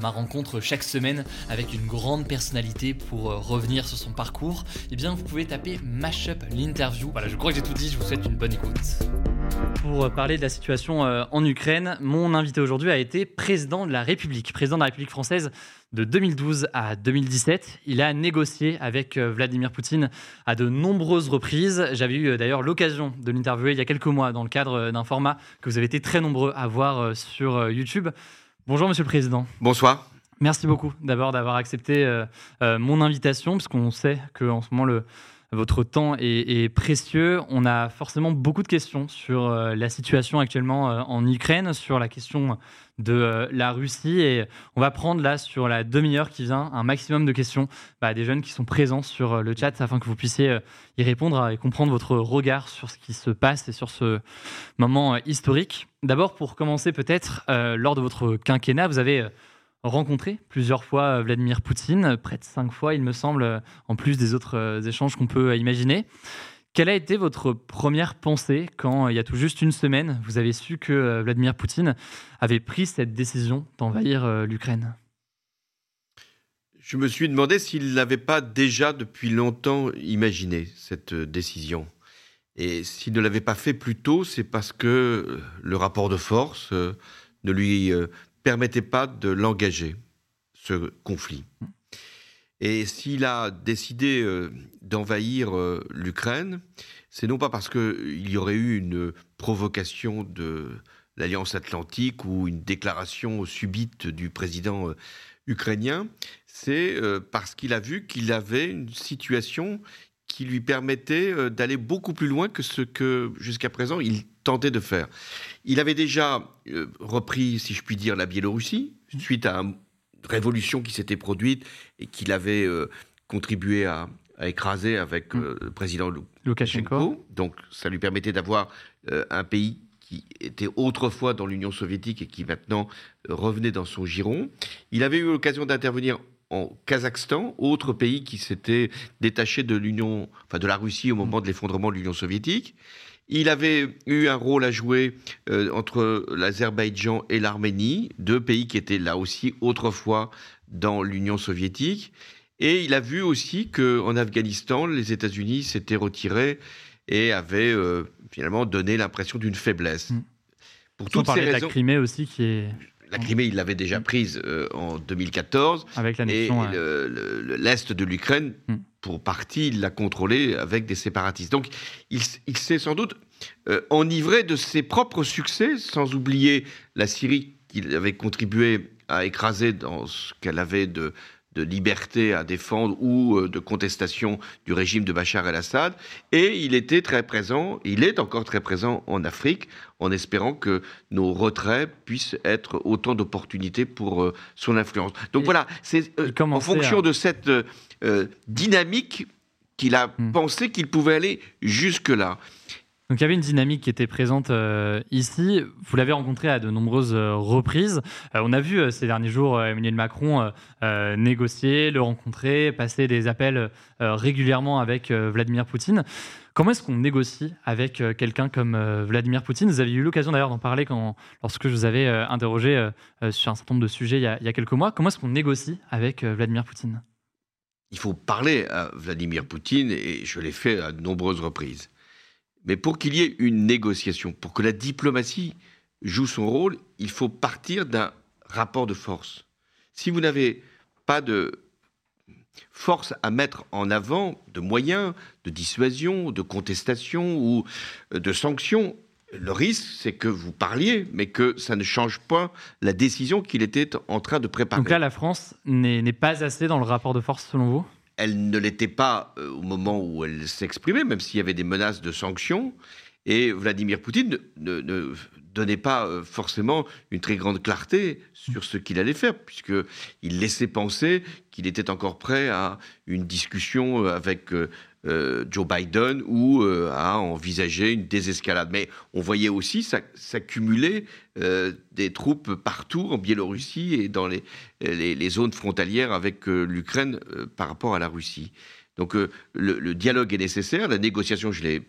ma rencontre chaque semaine avec une grande personnalité pour euh, revenir sur son parcours, eh bien vous pouvez taper Mashup l'interview. Voilà, je crois que j'ai tout dit, je vous souhaite une bonne écoute. Pour euh, parler de la situation euh, en Ukraine, mon invité aujourd'hui a été président de la République, président de la République française de 2012 à 2017. Il a négocié avec Vladimir Poutine à de nombreuses reprises. J'avais eu d'ailleurs l'occasion de l'interviewer il y a quelques mois dans le cadre d'un format que vous avez été très nombreux à voir sur YouTube. Bonjour Monsieur le Président. Bonsoir. Merci beaucoup d'abord d'avoir accepté euh, euh, mon invitation, puisqu'on sait qu'en ce moment, le, votre temps est, précieux. On a forcément beaucoup de questions sur euh, la situation actuellement en Ukraine, sur la question de la Russie. Et on va prendre là, sur la demi-heure qui vient, un maximum de questions bah, des jeunes qui sont présents sur le chat afin que vous puissiez y répondre et comprendre votre regard sur ce qui se passe et sur ce moment historique. D'abord, pour commencer peut-être, lors de votre quinquennat, vous avez rencontré plusieurs fois euh, Vladimir Poutine, près de cinq fois, il me semble, euh, en plus des autres euh, échanges qu'on peut imaginer. Quelle a été votre première pensée quand, il y a tout juste une semaine, vous avez su que Vladimir Poutine avait pris cette décision d'envahir l'Ukraine? Je me suis demandé s'il n'avait pas déjà depuis longtemps imaginé cette décision. Et s'il ne l'avait pas fait plus tôt, c'est parce que le rapport de force ne lui permettait pas de l'engager, ce conflit. Et s'il a décidé euh, d'envahir euh, l'Ukraine, c'est non pas parce qu'il y aurait eu une provocation de l'Alliance atlantique ou une déclaration subite du président euh, ukrainien, c'est parce qu'il a vu qu'il avait une situation qui lui permettait d'aller beaucoup plus loin que ce que jusqu'à présent il tentait de faire. Il avait déjà euh, repris, si je puis dire, la Biélorussie, suite à une révolution qui s'était produite et qu'il avait euh, contribué à, écraser avec mm. euh, le président Lukashenko. Donc ça lui permettait d'avoir un pays qui était autrefois dans l'Union soviétique et qui maintenant revenait dans son giron. Il avait eu l'occasion d'intervenir en Kazakhstan, autre pays qui s'était détaché de l'Union, enfin de la Russie au moment de l'effondrement de l'Union soviétique. Il avait eu un rôle à jouer euh, entre l'Azerbaïdjan et l'Arménie, deux pays qui étaient là aussi autrefois dans l'Union soviétique. Et il a vu aussi qu'en Afghanistan, les États-Unis s'étaient retirés et avaient euh, finalement donné l'impression d'une faiblesse. Mm. Pour toutes ces raisons, de la Crimée aussi qui est la Crimée, il l'avait déjà prise euh, en 2014. Avec Et l'Est de l'Ukraine, mm. pour partie, il l'a contrôlé avec des séparatistes. Donc, il, s'est sans doute euh, enivré de ses propres succès, sans oublier la Syrie qu'il avait contribué à écraser dans ce qu'elle avait de, de liberté à défendre ou euh, de contestation du régime de Bachar el-Assad. Et il était très présent, il est encore très présent en Afrique, en espérant que nos retraits puissent être autant d'opportunités pour euh, son influence. Donc voilà, c'est euh, en fonction de cette dynamique qu'il a hmm. pensé qu'il pouvait aller jusque-là. Donc il y avait une dynamique qui était présente euh, ici. Vous l'avez rencontré à de nombreuses euh, reprises. Euh, on a vu ces derniers jours Emmanuel Macron négocier, le rencontrer, passer des appels régulièrement avec Vladimir Poutine. Comment est-ce qu'on négocie avec quelqu'un comme Vladimir Poutine? Vous avez eu l'occasion d'ailleurs d'en parler lorsque je vous avais interrogé sur un certain nombre de sujets il y a quelques mois. Comment est-ce qu'on négocie avec Vladimir Poutine? Il faut parler à Vladimir Poutine et je l'ai fait à de nombreuses reprises. Mais pour qu'il y ait une négociation, pour que la diplomatie joue son rôle, il faut partir d'un rapport de force. Si vous n'avez pas de force à mettre en avant de moyens de dissuasion, de contestation ou de sanctions, le risque, c'est que vous parliez, mais que ça ne change pas la décision qu'il était en train de préparer. Donc là, la France n'est pas assez dans le rapport de force, selon vous? Elle ne l'était pas euh, au moment où elle s'exprimait, même s'il y avait des menaces de sanctions. Et Vladimir Poutine ne, donnait pas euh, forcément une très grande clarté sur ce qu'il allait faire, puisqu'il laissait penser qu'il était encore prêt à une discussion euh, avec euh, Joe Biden ou à envisager une désescalade. Mais on voyait aussi s'accumuler des troupes partout en Biélorussie et dans les, les, zones frontalières avec l'Ukraine par rapport à la Russie. Donc le, le, dialogue est nécessaire, la négociation, je l'ai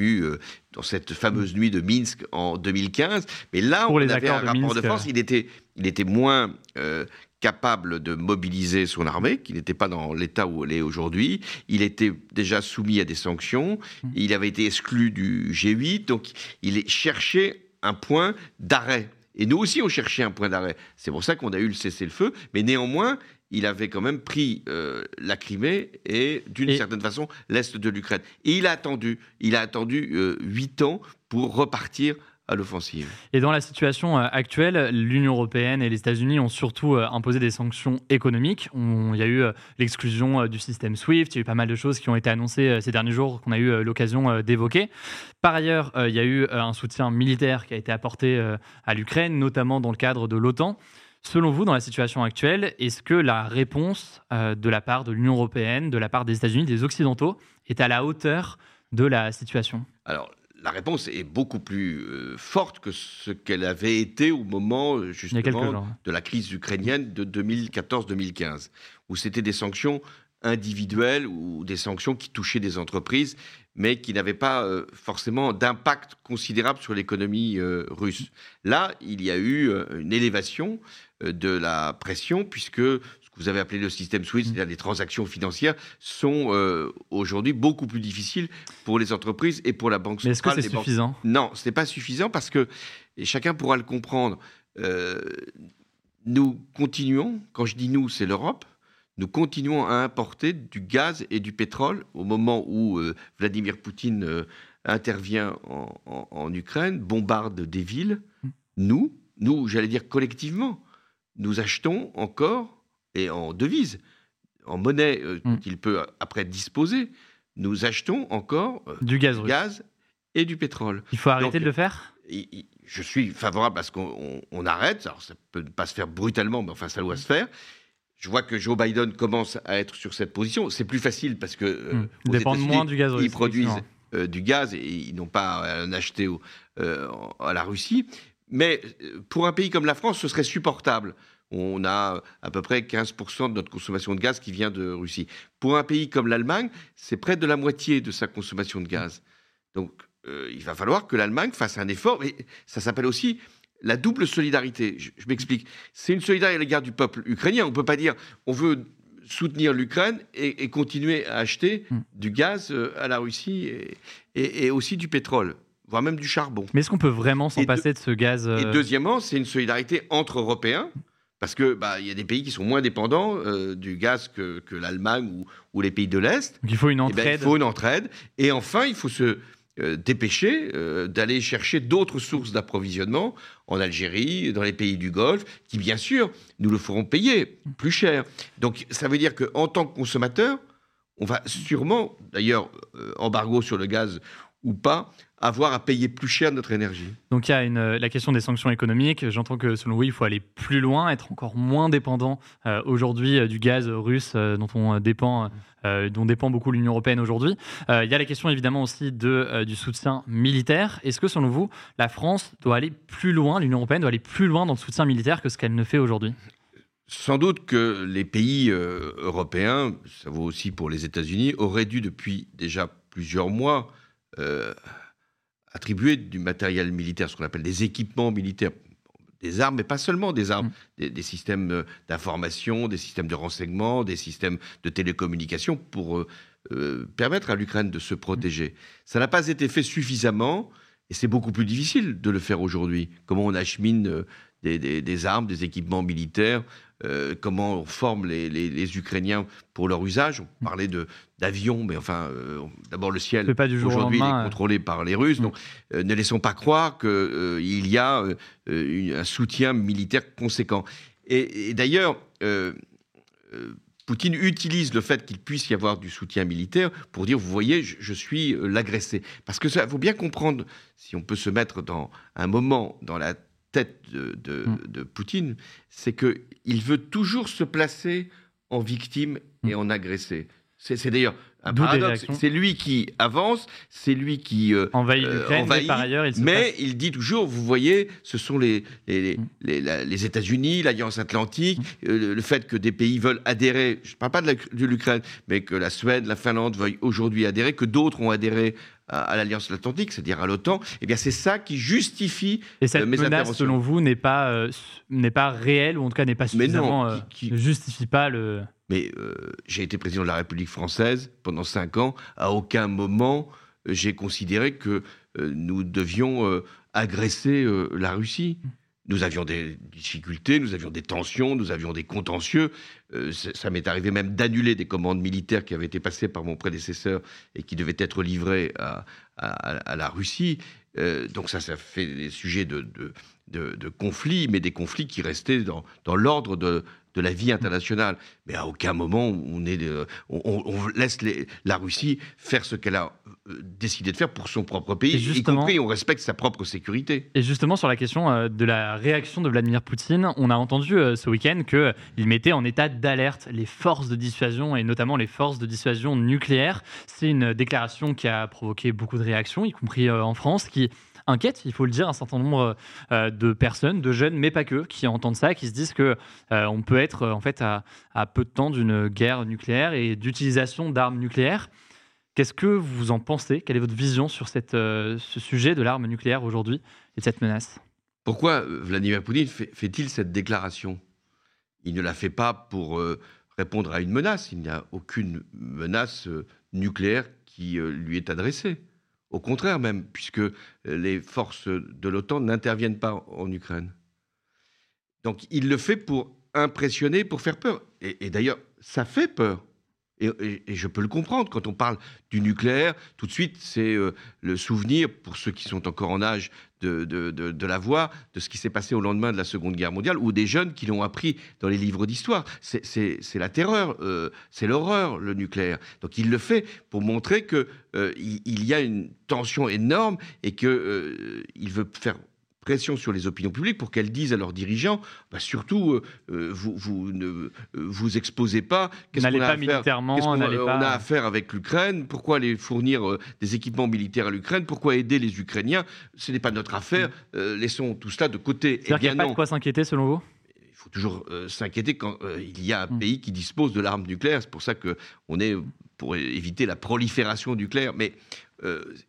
euh, dans cette fameuse nuit de Minsk en 2015. Mais là, on avait un rapport de, force. Il était, il était moins euh, capable de mobiliser son armée, qui n'était pas dans l'état où elle est aujourd'hui. Il était déjà soumis à des sanctions. Mmh. Il avait été exclu du G8. Donc, il cherchait un point d'arrêt. Et nous aussi, on cherchait un point d'arrêt. C'est pour ça qu'on a eu le cessez-le-feu. Mais néanmoins, il avait quand même pris euh, la Crimée et d'une certaine façon l'est de l'Ukraine. Et il a attendu, il a attendu euh, huit ans pour repartir à l'offensive. Et dans la situation euh, actuelle, l'Union européenne et les États-Unis ont surtout imposé des sanctions économiques. il y a eu l'exclusion du système SWIFT, il y a eu pas mal de choses qui ont été annoncées ces derniers jours qu'on a eu l'occasion d'évoquer. Par ailleurs, il y a eu un soutien militaire qui a été apporté à l'Ukraine, notamment dans le cadre de l'OTAN. Selon vous, dans la situation actuelle, est-ce que la réponse euh, de la part de l'Union européenne, de la part des États-Unis, des Occidentaux, est à la hauteur de la situation? Alors, la réponse est beaucoup plus euh, forte que ce qu'elle avait été au moment euh, justement de la crise ukrainienne de 2014-2015, où c'était des sanctions individuelles ou des sanctions qui touchaient des entreprises, mais qui n'avaient pas euh, forcément d'impact considérable sur l'économie euh, russe. Là, il y a eu une élévation de la pression, puisque que vous avez appelé le système SWIFT, c'est-à-dire les transactions financières, sont aujourd'hui beaucoup plus difficiles pour les entreprises et pour la banque centrale. Mais est-ce que c'est suffisant? Non, ce n'est pas suffisant parce que, et chacun pourra le comprendre, nous continuons, quand je dis nous, c'est l'Europe, nous continuons à importer du gaz et du pétrole au moment où euh, Vladimir Poutine euh, intervient en, Ukraine, bombarde des villes. Mm. Nous, nous, j'allais dire collectivement, nous achetons encore, et en devise, en monnaie euh, mm. qu'il peut après disposer, nous achetons encore du gaz, gaz, et du pétrole. Il faut arrêter de le faire? je suis favorable à ce qu'on arrête. Alors, ça peut ne pas se faire brutalement, mais enfin, ça doit se faire je vois que Joe Biden commence à être sur cette position. C'est plus facile parce que euh, ils dépendent moins du gaz. Ils produisent euh, du gaz et ils n'ont pas à en acheter euh, à la Russie. Mais pour un pays comme la France, ce serait supportable. On a à peu près 15% de notre consommation de gaz qui vient de Russie. Pour un pays comme l'Allemagne, c'est près de la moitié de sa consommation de gaz. Donc il va falloir que l'Allemagne fasse un effort. Et ça s'appelle aussi la double solidarité. Je, m'explique. C'est une solidarité à l'égard du peuple ukrainien. On ne peut pas dire on veut soutenir l'Ukraine et, continuer à acheter hmm. du gaz euh, à la Russie et, aussi du pétrole voire même du charbon. Mais est-ce qu'on peut vraiment s'en passer de ce gaz Et euh, deuxièmement, c'est une solidarité entre Européens, parce que bah, il y a des pays qui sont moins dépendants euh, du gaz que, l'Allemagne ou, les pays de l'Est. il faut une eh ben, entraide. il faut une entraide. Et enfin, il faut se euh, dépêcher euh, d'aller chercher d'autres sources d'approvisionnement en Algérie, dans les pays du Golfe, qui bien sûr nous le feront payer plus cher. Donc ça veut dire qu'en tant que consommateur, on va sûrement, d'ailleurs, embargo sur le gaz ou pas, avoir à payer plus cher notre énergie. Donc il y a une, la question des sanctions économiques. J'entends que selon vous, il faut aller plus loin, être encore moins dépendant aujourd'hui du gaz russe dont on dépend euh, dont dépend beaucoup l'Union européenne aujourd'hui. Euh, il y a la question évidemment aussi de, euh, du soutien militaire. Est-ce que selon vous, la France doit aller plus loin, l'Union européenne doit aller plus loin dans le soutien militaire que ce qu'elle ne fait aujourd'hui? Sans doute que les pays européens, ça vaut aussi pour les États-Unis, auraient dû depuis déjà plusieurs mois attribuer du matériel militaire, ce qu'on appelle des équipements militaires des armes, mais pas seulement des armes, mm. des, systèmes euh, d'information, des systèmes de renseignement, des systèmes de télécommunication pour euh, euh, permettre à l'Ukraine de se protéger. Ça n'a pas été fait suffisamment Et c'est beaucoup plus difficile de le faire aujourd'hui. Comment on achemine des, armes, des équipements militaires, comment on forme les, Ukrainiens pour leur usage. On parlait d'avions, mais enfin, d'abord le ciel aujourd'hui est contrôlé par les Russes. Donc ne laissons pas croire qu'il y a un soutien militaire conséquent. Et, d'ailleurs, Poutine utilise le fait qu'il puisse y avoir du soutien militaire pour dire, vous voyez, je, suis euh, l'agressé. Parce que ça, faut bien comprendre, si on peut se mettre dans un moment dans la tête de, mm. Poutine, c'est qu'il veut toujours se placer en victime et mm. en agressé. C'est d'ailleurs un paradoxe. C'est lui qui avance, c'est lui qui euh, envahit euh, l'Ukraine, mais par ailleurs, il Mais il dit toujours, vous voyez, ce sont les, les, mm. les, États-Unis, l'Alliance Atlantique, mm. euh, le fait que des pays veulent adhérer, je ne parle pas de l'Ukraine, mais que la Suède, la Finlande veuillent aujourd'hui adhérer, que d'autres ont adhéré à, l'Alliance Atlantique, c'est-à-dire à l'OTAN, eh bien c'est ça qui justifie Et cette menace, selon vous, n'est pas, n'est pas réelle, ou en tout cas n'est pas suffisamment, ne justifie pas le... Mais euh, j'ai été président de la République française pendant cinq ans. À aucun moment, euh, j'ai considéré que euh, nous devions agresser la Russie. Nous avions des difficultés, nous avions des tensions, nous avions des contentieux. ça m'est arrivé même d'annuler des commandes militaires qui avaient été passées par mon prédécesseur et qui devaient être livrées à, la Russie. donc ça, ça fait des sujets de, conflits, mais des conflits qui restaient dans, dans l'ordre de, de la vie internationale. Mais à aucun moment on, est, on, laisse la Russie faire ce qu'elle a euh, décidé de faire pour son propre pays, y compris on respecte sa propre sécurité. Et justement sur la question euh, de la réaction de Vladimir Poutine, on a entendu euh, ce week-end qu'il mettait en état d'alerte les forces de dissuasion et notamment les forces de dissuasion nucléaire. C'est une déclaration qui a provoqué beaucoup de réactions, y compris en France, qui inquiète, il faut le dire, un certain nombre euh, de personnes, de jeunes, mais pas que, qui entendent ça, qui se disent que euh, on peut être en fait à, peu de temps d'une guerre nucléaire et d'utilisation d'armes nucléaires. Qu'est-ce que vous en pensez? Quelle est votre vision sur euh, ce sujet de l'arme nucléaire aujourd'hui et de cette menace? Pourquoi Vladimir Poutine fait-il cette déclaration? Il ne la fait pas pour répondre à une menace. Il n'y a aucune menace nucléaire qui lui est adressée. Au contraire même, puisque les forces de l'OTAN n'interviennent pas en Ukraine. Donc il le fait pour impressionner, pour faire peur. Et, d'ailleurs, ça fait peur. Et, je peux le comprendre, quand on parle du nucléaire, tout de suite, c'est euh, le souvenir, pour ceux qui sont encore en âge de, la voir, de ce qui s'est passé au lendemain de la Seconde Guerre mondiale, ou des jeunes qui l'ont appris dans les livres d'histoire. C'est la terreur, euh, c'est l'horreur, le nucléaire. Donc il le fait pour montrer qu'il euh, il y a une tension énorme et qu'il veut faire pression sur les opinions publiques pour qu'elles disent à leurs dirigeants, bah, surtout, euh, euh, vous, vous ne euh, vous exposez pas. Qu'est-ce qu'on a, on, a à faire avec l'Ukraine Pourquoi aller fournir des équipements militaires à l'Ukraine Pourquoi aider les Ukrainiens Ce n'est pas notre affaire. Mm. laissons tout cela de côté. Il n'y a pas de quoi s'inquiéter selon vous? Il faut toujours s'inquiéter quand il y a un mm. pays qui dispose de l'arme nucléaire. C'est pour ça qu'on est pour éviter la prolifération nucléaire. Mais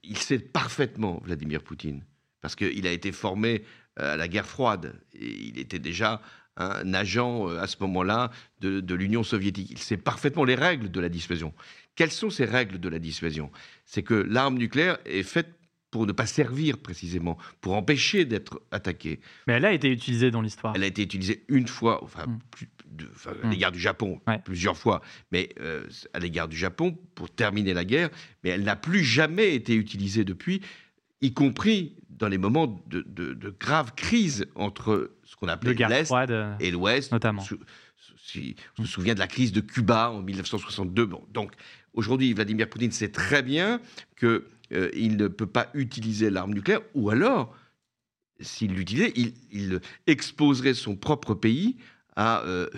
il sait parfaitement, Vladimir Poutine, parce qu'il a été formé euh, à la guerre froide. Et il était déjà un agent euh, à ce moment-là de, l'Union soviétique. Il sait parfaitement les règles de la dissuasion. Quelles sont ces règles de la dissuasion? C'est que l'arme nucléaire est faite pour ne pas servir précisément, pour empêcher d'être attaquée. Mais elle a été utilisée dans l'histoire. Elle a été utilisée une fois, enfin, mm. à mm. l'égard du Japon, plusieurs fois, mais euh, à l'égard du Japon pour terminer la guerre, mais elle n'a plus jamais été utilisée depuis, y compris dans les moments de, de, grave crise entre ce qu'on appelait l'Est et l'Ouest. Notamment. Si on se souvient de la crise de Cuba en 1962. Bon, donc aujourd'hui, Vladimir Poutine sait très bien qu'il euh, ne peut pas utiliser l'arme nucléaire, ou alors, s'il l'utilisait, il, exposerait son propre pays à euh,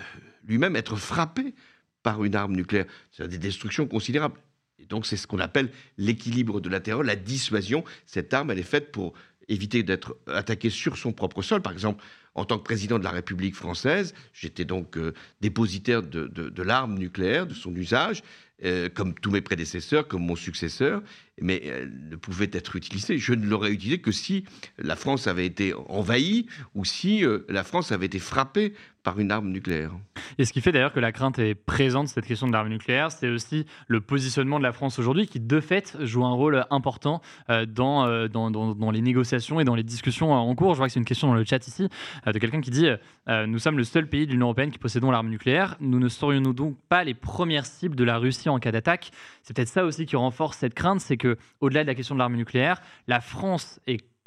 lui-même être frappé par une arme nucléaire. C'est des destructions considérables. Et donc c'est ce qu'on appelle l'équilibre de la terreur, la dissuasion. Cette arme, elle est faite pour éviter d'être attaqué sur son propre sol. Par exemple, en tant que président de la République française, j'étais donc euh, dépositaire de, l'arme nucléaire, de son usage. Euh, comme tous mes prédécesseurs, comme mon successeur, mais elle ne pouvait être utilisée. Je ne l'aurais utilisée que si la France avait été envahie ou si euh, la France avait été frappée par une arme nucléaire. Et ce qui fait d'ailleurs que la crainte est présente, cette question de l'arme nucléaire, c'est aussi le positionnement de la France aujourd'hui qui, de fait, joue un rôle important euh, dans, dans, dans, les négociations et dans les discussions en cours. Je vois que c'est une question dans le chat ici de quelqu'un qui dit Nous sommes le seul pays de l'Union européenne qui possédons l'arme nucléaire. Nous ne serions-nous donc pas les premières cibles de la Russie en cas d'attaque. C'est peut-être ça aussi qui renforce cette crainte, c'est que au-delà de la question de l'arme nucléaire, la France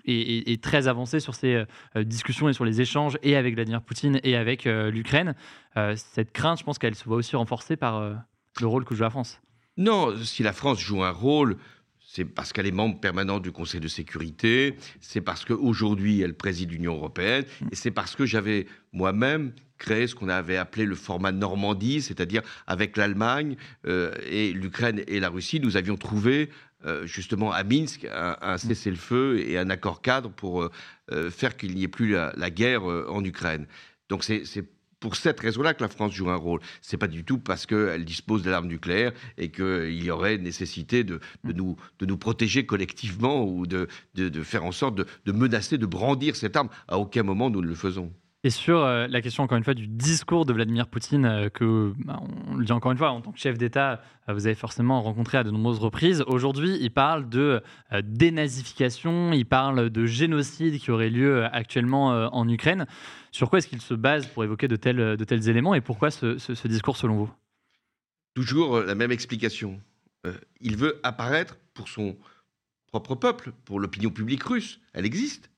est très avancée sur ces euh, discussions et sur les échanges et avec Vladimir Poutine et avec euh, l'Ukraine. Euh, cette crainte, je pense qu'elle se voit aussi renforcée par le rôle que joue la France. Non, si la France joue un rôle, c'est parce qu'elle est membre permanent du Conseil de sécurité, c'est parce qu'aujourd'hui elle préside l'Union européenne, et c'est parce que j'avais moi-même créé ce qu'on avait appelé le format Normandie, c'est-à-dire avec l'Allemagne euh, et l'Ukraine et la Russie, nous avions trouvé euh, justement à Minsk un, cessez-le-feu et un accord cadre pour euh, faire qu'il n'y ait plus la, la guerre en Ukraine. Donc c'est pour cette raison-là que la France joue un rôle. C'est pas du tout parce qu'elle dispose de l'arme nucléaire et qu'il y aurait nécessité de, nous, de nous protéger collectivement ou de, de, faire en sorte de menacer, de brandir cette arme. À aucun moment nous ne le faisons. Et sur euh, la question, encore une fois, du discours de Vladimir Poutine, euh, que, bah, on le dit encore une fois, en tant que chef d'État, euh, vous avez forcément rencontré à de nombreuses reprises. Aujourd'hui, il parle de dénazification, il parle de génocide qui aurait lieu actuellement en Ukraine. Sur quoi est-ce qu'il se base pour évoquer de tels, éléments et pourquoi ce discours selon vous? Toujours la même explication. il veut apparaître pour son propre peuple, pour l'opinion publique russe. Elle existe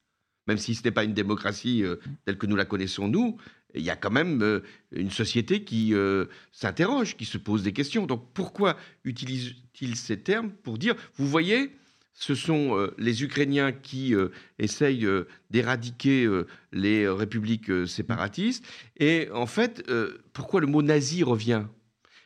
même si ce n'est pas une démocratie euh, telle que nous la connaissons nous, il y a quand même euh, une société qui euh, s'interroge, qui se pose des questions. Donc pourquoi utilise-t-il ces termes pour dire, vous voyez, ce sont les Ukrainiens qui essayent d'éradiquer les républiques séparatistes. Et en fait, pourquoi le mot nazi revient?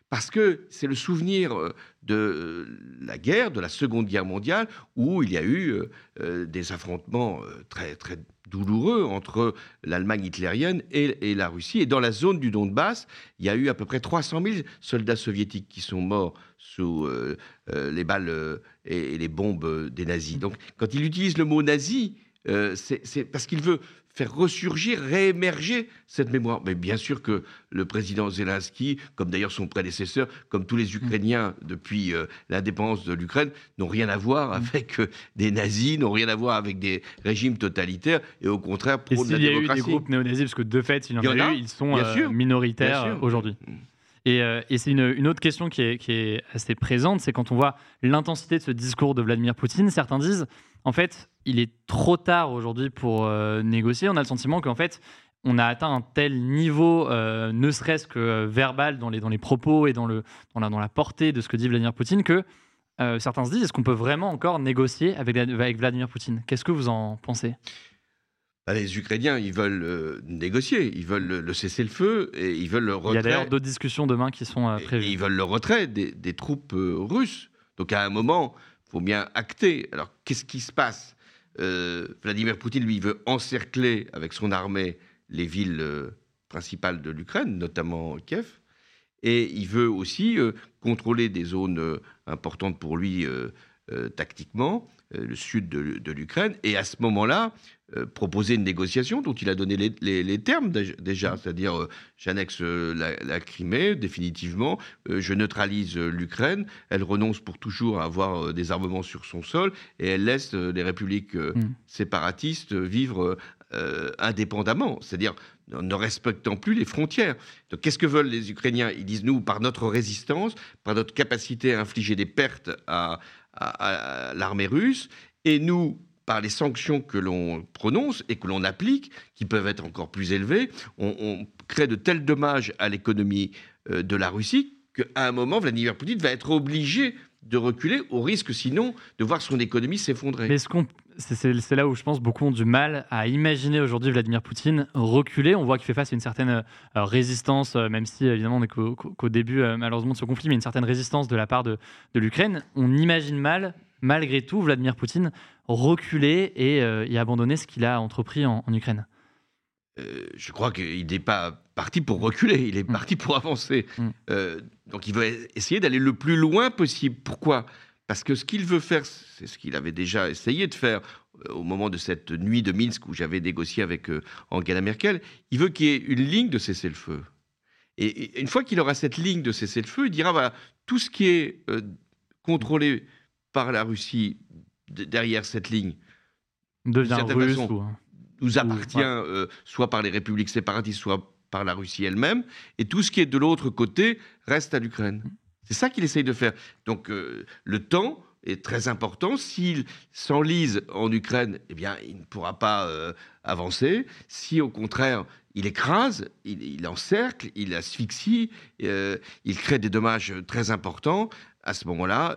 Parce que c'est le souvenir de euh, la guerre, de la Seconde Guerre mondiale, où il y a eu euh, des affrontements très, très douloureux entre l'Allemagne hitlérienne et, la Russie. Et dans la zone du Donbass, il y a eu à peu près 300 000 soldats soviétiques qui sont morts sous les balles et, les bombes des nazis. Donc quand il utilise le mot nazi, c'est parce qu'il veut faire ressurgir, réémerger cette mémoire. Mais bien sûr que le président Zelensky, comme d'ailleurs son prédécesseur, comme tous les mm. Ukrainiens depuis euh, l'indépendance de l'Ukraine, n'ont rien à voir mm. avec euh, des nazis, n'ont rien à voir avec des régimes totalitaires, et au contraire pour la démocratie. Il y a eu des groupes néo-nazis, parce que de fait, il y en, a, eu, ils sont euh, minoritaires aujourd'hui. Mm. Et, c'est une, autre question qui est, assez présente, c'est quand on voit l'intensité de ce discours de Vladimir Poutine, certains disent, en fait, il est trop tard aujourd'hui pour euh, négocier. On a le sentiment qu'en fait, on a atteint un tel niveau, euh, ne serait-ce que euh, verbal, dans les, dans les propos et dans, le, dans, la, dans la portée de ce que dit Vladimir Poutine, que certains se disent est-ce qu'on peut vraiment encore négocier avec, avec Vladimir Poutine? Qu'est-ce que vous en pensez? Les Ukrainiens, ils veulent négocier, ils veulent le, cesser le feu et ils veulent le retrait. Il y a d'ailleurs d'autres discussions demain qui sont prévues. ils veulent le retrait des, des troupes russes. Donc à un moment, il faut bien acter. Alors qu'est-ce qui se passe? Euh, Vladimir Poutine, lui, veut encercler avec son armée les villes euh, principales de l'Ukraine, notamment Kiev. Et il veut aussi euh, contrôler des zones importantes pour lui tactiquement, le sud de l'Ukraine. Et à ce moment-là, euh, proposer une négociation dont il a donné les, termes déjà, c'est-à-dire euh, j'annexe euh, la, Crimée définitivement, je neutralise l'Ukraine, elle renonce pour toujours à avoir des armements sur son sol et elle laisse les républiques mm. séparatistes vivre indépendamment, c'est-à-dire ne respectant plus les frontières. Donc qu'est-ce que veulent les Ukrainiens? Ils disent nous, par notre résistance, par notre capacité à infliger des pertes à l'armée russe, et nous, par les sanctions que l'on prononce et que l'on applique, qui peuvent être encore plus élevées, on, crée de tels dommages à l'économie euh, de la Russie qu'à un moment, Vladimir Poutine va être obligé de reculer au risque sinon de voir son économie s'effondrer. Mais c'est là où je pense beaucoup ont du mal à imaginer aujourd'hui Vladimir Poutine reculer. On voit qu'il fait face à une certaine euh, résistance, euh, même si évidemment on n'est qu'au début malheureusement de ce conflit, mais une certaine résistance de la part de, l'Ukraine. On imagine mal malgré tout, Vladimir Poutine reculer et, euh, abandonner ce qu'il a entrepris en, Ukraine euh, je crois qu'il n'est pas parti pour reculer, il est Mm. parti pour avancer. Mm. Euh, donc il veut essayer d'aller le plus loin possible. Pourquoi? Parce que ce qu'il veut faire, c'est ce qu'il avait déjà essayé de faire euh, au moment de cette nuit de Minsk où j'avais négocié avec Angela Merkel. Il veut qu'il y ait une ligne de cessez-le-feu. Et, et une fois qu'il aura cette ligne de cessez-le-feu, il dira voilà, tout ce qui est euh, contrôlé par la Russie de- derrière cette ligne Devient russe façon. ou... nous appartient ouais. euh, soit par les républiques séparatistes, soit par la Russie elle-même, et tout ce qui est de l'autre côté reste à l'Ukraine. C'est ça qu'il essaye de faire. Donc euh, le temps est très important. S'il s'enlise en Ukraine, eh bien, il ne pourra pas euh, avancer. Si au contraire, il écrase, il, il encercle, il asphyxie, euh, il crée des dommages très importants, à ce moment-là,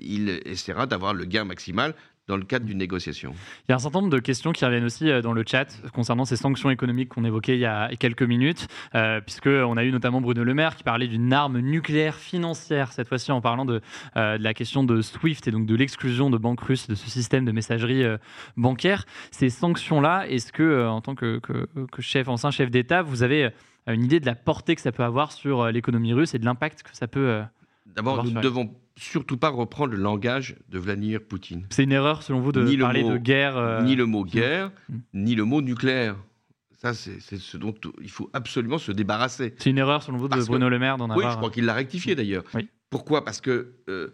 il essaiera d'avoir le gain maximal dans le cadre d'une négociation. Il y a un certain nombre de questions qui reviennent aussi euh, dans le chat concernant ces sanctions économiques qu'on évoquait il y a quelques minutes, euh, puisqu'on a eu notamment Bruno Le Maire qui parlait d'une arme nucléaire financière, cette fois-ci en parlant de, euh, la question de SWIFT et donc de l'exclusion de banques russes de ce système de messagerie euh, bancaire. Ces sanctions-là, est-ce que, en tant que, que- chef, ancien chef d'État, vous avez une idée de la portée que ça peut avoir sur l'économie russe et de l'impact que ça peut... euh, D'abord, nous ne devons surtout pas reprendre le langage de Vladimir Poutine. C'est une erreur, selon vous, de Ni le parler mot- de guerre euh, Ni le mot guerre, ni le mot nucléaire. Ça, c'est ce dont il faut absolument se débarrasser. C'est une erreur, selon vous, de Parce que- Bruno Le Maire d'en Oui, avoir... je crois qu'il l'a rectifié d'ailleurs. Oui. Pourquoi? Parce que euh,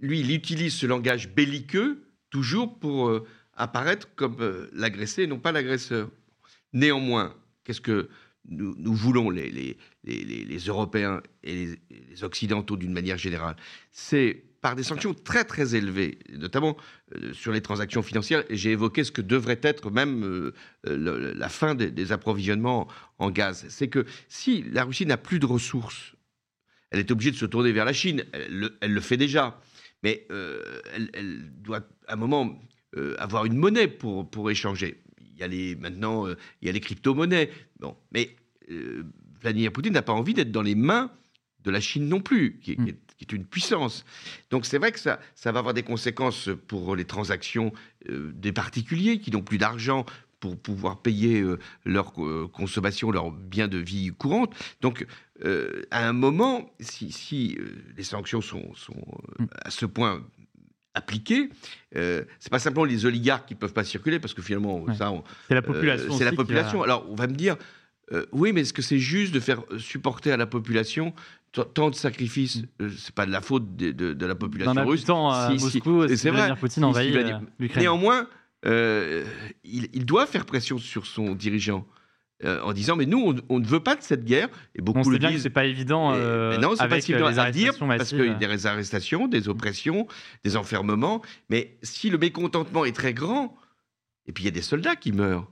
lui, il utilise ce langage belliqueux toujours pour euh, apparaître comme euh, l'agressé et non pas l'agresseur. Néanmoins, qu'est-ce que nous, voulons, les, Européens et les, Occidentaux d'une manière générale C'est par des sanctions très très élevées, notamment euh, sur les transactions financières, j'ai évoqué ce que devrait être même euh, euh, la fin des, approvisionnements en gaz. C'est que si la Russie n'a plus de ressources, elle est obligée de se tourner vers la Chine, elle, le- fait déjà, mais elle, doit à un moment avoir une monnaie pour échanger. Il y a les, maintenant, euh, il y a les crypto-monnaies. Bon, mais euh, Vladimir Poutine n'a pas envie d'être dans les mains de la Chine non plus, qui est, qui est- qui est une puissance. Donc c'est vrai que ça, ça va avoir des conséquences pour les transactions euh, des particuliers qui n'ont plus d'argent pour pouvoir payer euh, leur euh, consommation, leurs biens de vie courante. Donc euh, à un moment, si, si, euh, les sanctions sont, sont, euh, Mm. à ce point appliquées, euh, c'est pas simplement les oligarques qui peuvent pas circuler parce que finalement Ouais. ça, on- C'est la euh, population. c'est la population. Alors, on va me dire, euh, oui, mais est-ce que c'est juste de faire euh, supporter à la population tant de sacrifices Euh, C'est pas de la faute de, de- de la population D'un russe. habitant à Si, si. Moscou, Et si c'est vrai. Poutine Si, envahit euh, l'Ukraine. Néanmoins, euh, il, il doit faire pression sur son dirigeant euh, en disant, mais nous, on, on ne veut pas de cette guerre. Et beaucoup On sait le bien que disent. c'est pas évident. Euh, mais non, c'est pas euh, évident à dire parce qu'il y a des arrestations, des oppressions, des enfermements. Mais si le mécontentement est très grand, et puis il y a des soldats qui meurent.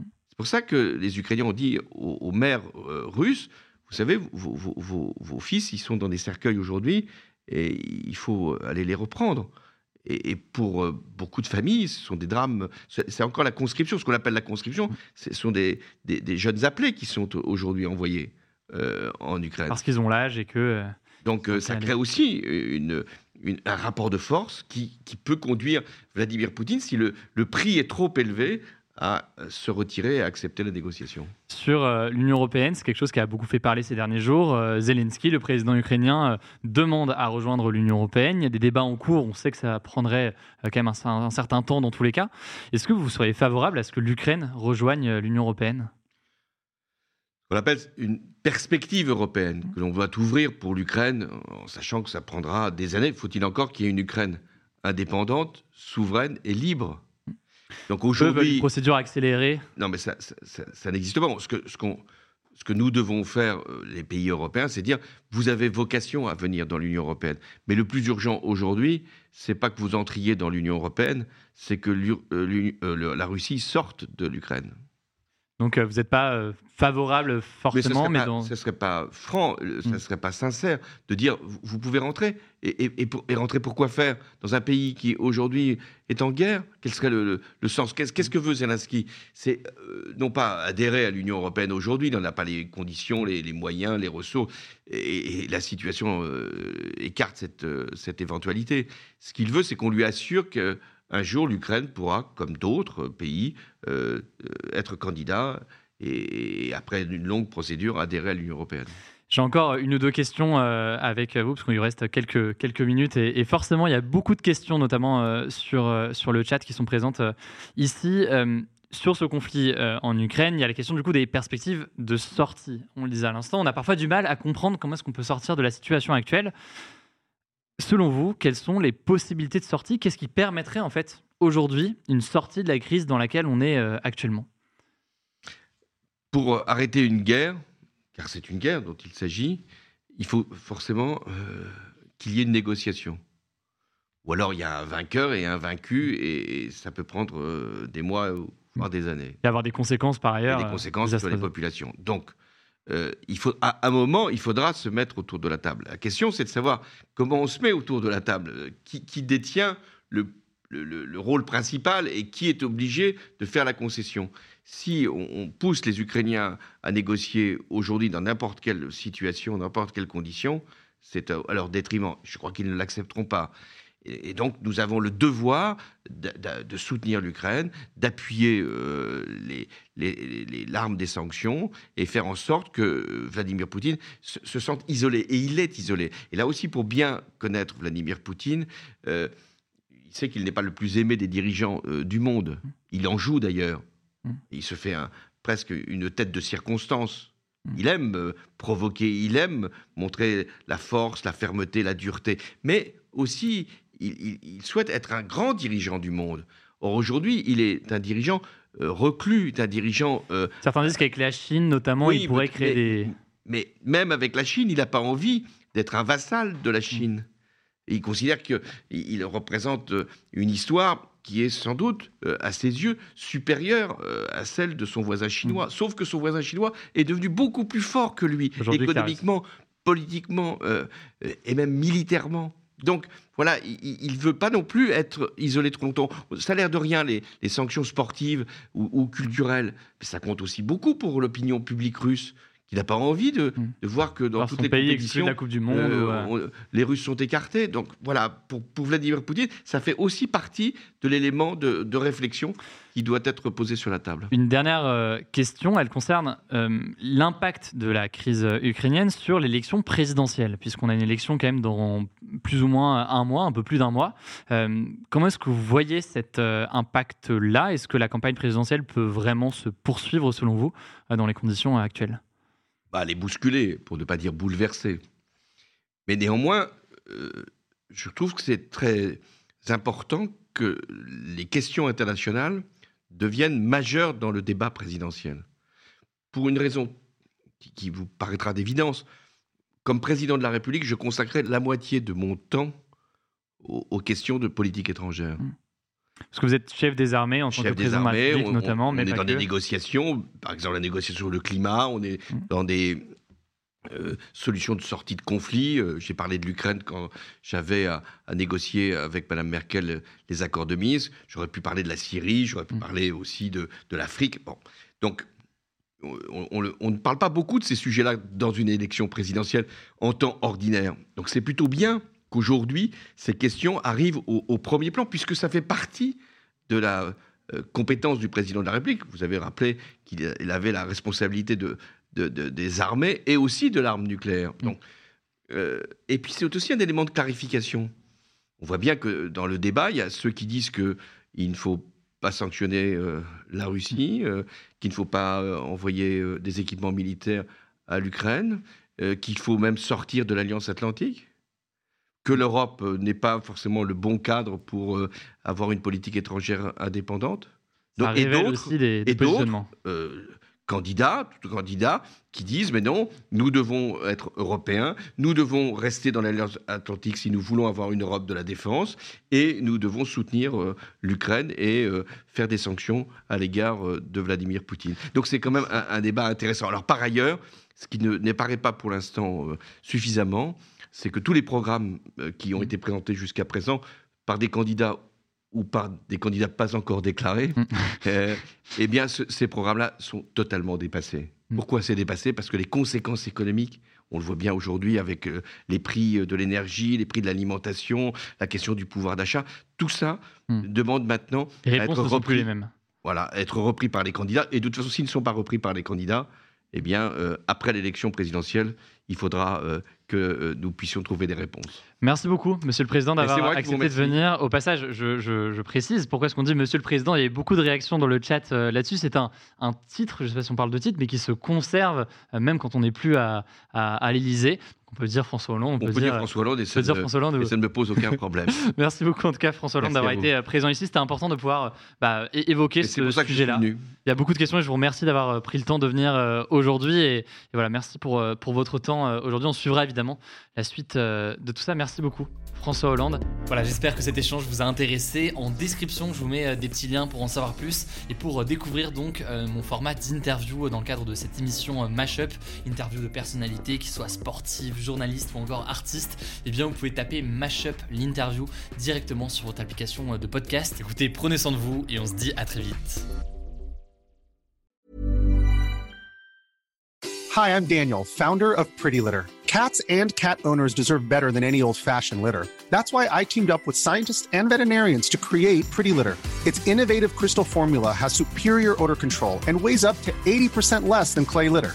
C'est pour ça que les Ukrainiens ont dit aux, aux maires euh, russes, vous savez, vos, vos- vos- vos fils, ils sont dans des cercueils aujourd'hui, et il faut aller les reprendre. Et, et pour euh, beaucoup de familles, ce sont des drames. C'est encore la conscription, ce qu'on appelle la conscription. Ce sont des, des- des jeunes appelés qui sont aujourd'hui envoyés euh, en Ukraine. Parce qu'ils ont l'âge et que. euh, Donc ça crée aussi une, une- un rapport de force qui, qui peut conduire Vladimir Poutine, si le, le prix est trop élevé, à se retirer et à accepter la négociation. Sur euh, l'Union européenne, c'est quelque chose qui a beaucoup fait parler ces derniers jours. Euh, Zelensky, le président ukrainien, euh, demande à rejoindre l'Union européenne. Il y a des débats en cours. On sait que ça prendrait quand même un, un certain temps dans tous les cas. Est-ce que vous seriez favorable à ce que l'Ukraine rejoigne l'Union européenne? On appelle une perspective européenne que l'on doit ouvrir pour l'Ukraine, en sachant que ça prendra des années. Faut-il encore qu'il y ait une Ukraine indépendante, souveraine et libre? Donc aujourd'hui, une procédure accélérée Non, mais ça, ça- ça- ça n'existe pas. Ce que, ce, qu'on- ce que nous devons faire, euh, les pays européens, c'est dire vous avez vocation à venir dans l'Union européenne. Mais le plus urgent aujourd'hui, c'est pas que vous entriez dans l'Union européenne, c'est que euh, euh, la Russie sorte de l'Ukraine. Donc euh, vous n'êtes pas euh, favorable Mais ce forcément, serait, mais, dans... ce serait pas franc, ce Mm. serait pas sincère de dire vous, pouvez rentrer. Et, et- et pour- et rentrer pourquoi faire Dans un pays qui aujourd'hui est en guerre? Quel serait le, le- le sens? Qu'est-ce que veut Zelensky? C'est euh, non pas adhérer à l'Union européenne aujourd'hui, il n'en a pas les conditions, les, les moyens, les ressources, et, la situation euh, écarte cette, cette éventualité. Ce qu'il veut, c'est qu'on lui assure que un jour l'Ukraine pourra, comme d'autres pays, euh, être candidat et, après une longue procédure, adhérer à l'Union européenne. J'ai encore une ou deux questions euh, avec vous, parce qu'il lui reste quelques, quelques minutes. Et, forcément, il y a beaucoup de questions, notamment euh, sur, sur le chat, qui sont présentes ici. sur ce conflit en Ukraine, il y a la question du coup des perspectives de sortie. On le disait à l'instant, on a parfois du mal à comprendre comment est-ce qu'on peut sortir de la situation actuelle. Selon vous, quelles sont les possibilités de sortie? Qu'est-ce qui permettrait en fait aujourd'hui une sortie de la crise dans laquelle on est actuellement? Pour arrêter une guerre, car c'est une guerre dont il s'agit, il faut forcément euh, qu'il y ait une négociation. Ou alors il y a un vainqueur et un vaincu, et, ça peut prendre euh, des mois, voire des années. Et avoir des conséquences par ailleurs. Et des conséquences sur les populations. Donc, euh, il faut, à un moment, il faudra se mettre autour de la table. La question, c'est de savoir comment on se met autour de la table. Qui, détient le le, rôle principal et qui est obligé de faire la concession? Si on, pousse les Ukrainiens à négocier aujourd'hui dans n'importe quelle situation, n'importe quelle condition, c'est à, leur détriment. Je crois qu'ils ne l'accepteront pas. Et, donc nous avons le devoir de, soutenir l'Ukraine, d'appuyer euh, les, les, larmes des sanctions et faire en sorte que Vladimir Poutine se, sente isolé. Et il est isolé. Et là aussi, pour bien connaître Vladimir Poutine, euh, il sait qu'il n'est pas le plus aimé des dirigeants euh, du monde. Il en joue d'ailleurs. Il se fait presque une tête de circonstance. Il aime provoquer, il aime montrer la force, la fermeté, la dureté. Mais aussi, il, souhaite être un grand dirigeant du monde. Or, aujourd'hui, il est un dirigeant euh, reclus, un dirigeant. Certains disent qu'avec la Chine, notamment, il pourrait créer des. Mais même avec la Chine, il n'a pas envie d'être un vassal de la Chine il considère qu'il représente euh, une histoire qui est sans doute, euh, à ses yeux, supérieure euh, à celle de son voisin chinois. Mm. Sauf que son voisin chinois est devenu beaucoup plus fort que lui, économiquement, politiquement et même militairement. Donc voilà, il ne veut pas non plus être isolé trop longtemps. Ça a l'air de rien, les, sanctions sportives ou, ou, culturelles, mais ça compte aussi beaucoup pour l'opinion publique russe qui n'a pas envie de, hmm. de, voir que dans toutes les pays compétitions, la Coupe du Monde, euh, les Russes sont écartés. Donc voilà, pour, pour, Vladimir Poutine, ça fait aussi partie de l'élément de, de, réflexion qui doit être posé sur la table. Une dernière euh, question, elle concerne euh, l'impact de la crise ukrainienne sur l'élection présidentielle, puisqu'on a une élection quand même dans plus ou moins un mois, un peu plus d'un mois. comment est-ce que vous voyez cet impact-là? Est-ce que la campagne présidentielle peut vraiment se poursuivre selon vous dans les conditions actuelles? Bah, les bousculer, pour ne pas dire bouleverser. Mais néanmoins, euh, je trouve que c'est très important que les questions internationales deviennent majeures dans le débat présidentiel. Pour une raison qui, vous paraîtra d'évidence, comme président de la République, je consacrais la moitié de mon temps aux, questions de politique étrangère. Mmh. Parce que vous êtes chef des armées en tant que président armées, on, notamment. On, est dans des négociations, par exemple la négociation sur le climat, on est mm. dans des euh, solutions de sortie de conflit. Euh, j'ai parlé de l'Ukraine quand j'avais à, négocier avec Mme Merkel les accords de mise. J'aurais pu parler de la Syrie, j'aurais pu mm. parler aussi de, de l'Afrique. Bon. Donc, on, ne parle pas beaucoup de ces sujets-là dans une élection présidentielle en temps ordinaire. Donc c'est plutôt bien qu'aujourd'hui, ces questions arrivent au, premier plan, puisque ça fait partie de la euh, compétence du président de la République. Vous avez rappelé qu'il avait la responsabilité de, des armées et aussi de l'arme nucléaire. Mm. Donc, euh, et puis c'est aussi un élément de clarification. On voit bien que dans le débat, il y a ceux qui disent qu'il ne faut pas sanctionner euh, la Russie, qu'il ne faut pas envoyer des équipements militaires à l'Ukraine, qu'il faut même sortir de l'Alliance atlantique que l'Europe euh, n'est pas forcément le bon cadre pour euh, avoir une politique étrangère indépendante. Donc, et d'autres, et d'autres euh, candidats, candidats qui disent mais non, nous devons être européens, nous devons rester dans l'Alliance Atlantique si nous voulons avoir une Europe de la défense, et nous devons soutenir l'Ukraine et faire des sanctions à l'égard de Vladimir Poutine. Donc c'est quand même un, un, débat intéressant. Alors par ailleurs, ce qui ne n'apparaît pas pour l'instant suffisamment, c'est que tous les programmes euh, qui ont mmh. été présentés jusqu'à présent par des candidats ou par des candidats pas encore déclarés, mmh. euh, eh bien, ces programmes-là sont totalement dépassés. Mmh. Pourquoi c'est dépassé? Parce que les conséquences économiques, on le voit bien aujourd'hui avec euh, les prix de l'énergie, les prix de l'alimentation, la question du pouvoir d'achat, tout ça demande maintenant à être repris. les mêmes. voilà, être repris par les candidats. Et de toute façon, s'ils ne sont pas repris par les candidats, eh bien, euh, après l'élection présidentielle, il faudra euh, que euh, nous puissions trouver des réponses. Merci beaucoup, Monsieur le Président, d'avoir accepté de venir. Au passage, je, précise, pourquoi est-ce qu'on dit Monsieur le Président Il y a eu beaucoup de réactions dans le chat là-dessus. C'est un, titre, je ne sais pas si on parle de titre, mais qui se conserve même quand on n'est plus à, à, à l'Élysée. On peut dire François Hollande. On, peut, dire, François Hollande et, ça, dire François Hollande, ça ne me pose aucun problème. Merci beaucoup en tout cas François Hollande d'avoir été présent ici. C'était important de pouvoir bah, évoquer ce sujet-là. Il y a beaucoup de questions et je vous remercie d'avoir pris le temps de venir aujourd'hui. Et, et, voilà, merci pour, pour votre temps aujourd'hui. On suivra évidemment la suite de tout ça. Merci beaucoup. François Hollande. Voilà, j'espère que cet échange vous a intéressé. En description, je vous mets euh, des petits liens pour en savoir plus et pour euh, découvrir donc euh, mon format d'interview dans le cadre de cette émission Mashup, interview de personnalités qui soient sportives, journalistes ou encore artistes. Eh bien, vous pouvez taper Mashup l'interview directement sur votre application de podcast. Écoutez, prenez soin de vous et on se dit à très vite. Hi, I'm Daniel, founder of Pretty Litter. Cats and cat owners deserve better than any old-fashioned litter. That's why I teamed up with scientists and veterinarians to create Pretty Litter. Its innovative crystal formula has superior odor control and weighs up to 80% less than clay litter.